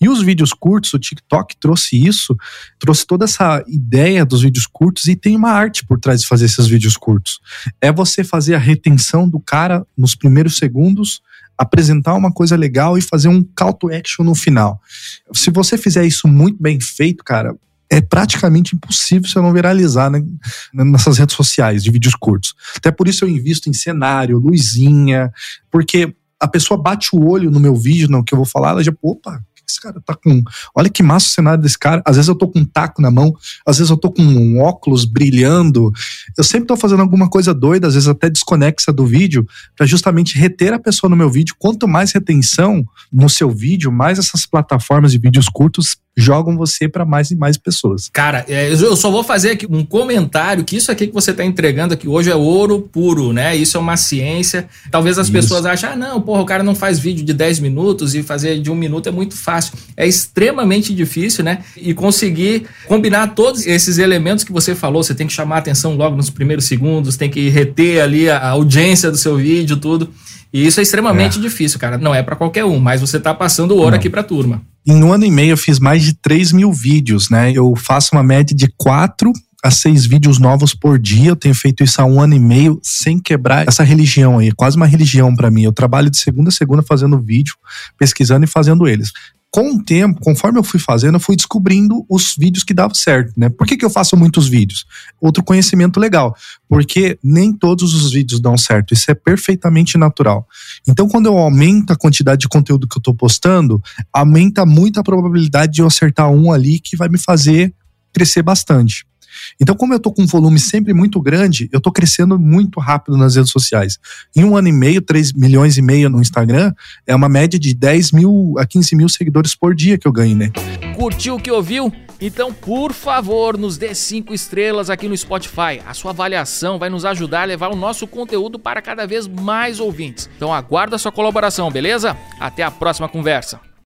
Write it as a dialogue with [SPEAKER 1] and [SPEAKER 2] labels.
[SPEAKER 1] E os vídeos curtos, o TikTok trouxe isso, trouxe toda essa ideia dos vídeos curtos e tem uma arte por trás de fazer esses vídeos curtos. É você fazer a retenção do cara nos primeiros segundos, apresentar uma coisa legal e fazer um call to action no final. Se você fizer isso muito bem feito, cara, é praticamente impossível você não viralizar né, nessas redes sociais de vídeos curtos. Até por isso eu invisto em cenário, luzinha, porque a pessoa bate o olho no meu vídeo, no que eu vou falar, ela já, opa, cara tá com. Olha que massa o cenário desse cara. Às vezes eu tô com um taco na mão, às vezes eu tô com um óculos brilhando. Eu sempre tô fazendo alguma coisa doida, às vezes até desconexa do vídeo, para justamente reter a pessoa no meu vídeo. Quanto mais retenção no seu vídeo, mais essas plataformas de vídeos curtos jogam você para mais e mais pessoas.
[SPEAKER 2] Cara, é, eu só vou fazer aqui um comentário que isso aqui que você está entregando aqui hoje é ouro puro, né? Isso é uma ciência. Talvez as isso. pessoas achem, ah, não, porra, o cara não faz vídeo de 10 minutos e fazer de um minuto é muito fácil. É extremamente difícil, né? E conseguir combinar todos esses elementos que você falou, você tem que chamar a atenção logo nos primeiros segundos, tem que reter ali a audiência do seu vídeo, tudo. E isso é extremamente é. difícil, cara. Não é para qualquer um, mas você tá passando ouro não. aqui pra turma.
[SPEAKER 1] Em um ano e meio eu fiz mais de 3 mil vídeos, né? Eu faço uma média de 4 a seis vídeos novos por dia. Eu tenho feito isso há um ano e meio sem quebrar essa religião aí, quase uma religião para mim. Eu trabalho de segunda a segunda fazendo vídeo, pesquisando e fazendo eles com o tempo, conforme eu fui fazendo, eu fui descobrindo os vídeos que davam certo, né? Por que, que eu faço muitos vídeos? Outro conhecimento legal, porque nem todos os vídeos dão certo, isso é perfeitamente natural. Então, quando eu aumento a quantidade de conteúdo que eu tô postando, aumenta muito a probabilidade de eu acertar um ali que vai me fazer crescer bastante. Então, como eu tô com um volume sempre muito grande, eu tô crescendo muito rápido nas redes sociais. Em um ano e meio, 3 milhões e meio no Instagram, é uma média de 10 mil a 15 mil seguidores por dia que eu ganho, né?
[SPEAKER 2] Curtiu o que ouviu? Então, por favor, nos dê cinco estrelas aqui no Spotify. A sua avaliação vai nos ajudar a levar o nosso conteúdo para cada vez mais ouvintes. Então, aguardo a sua colaboração, beleza? Até a próxima conversa.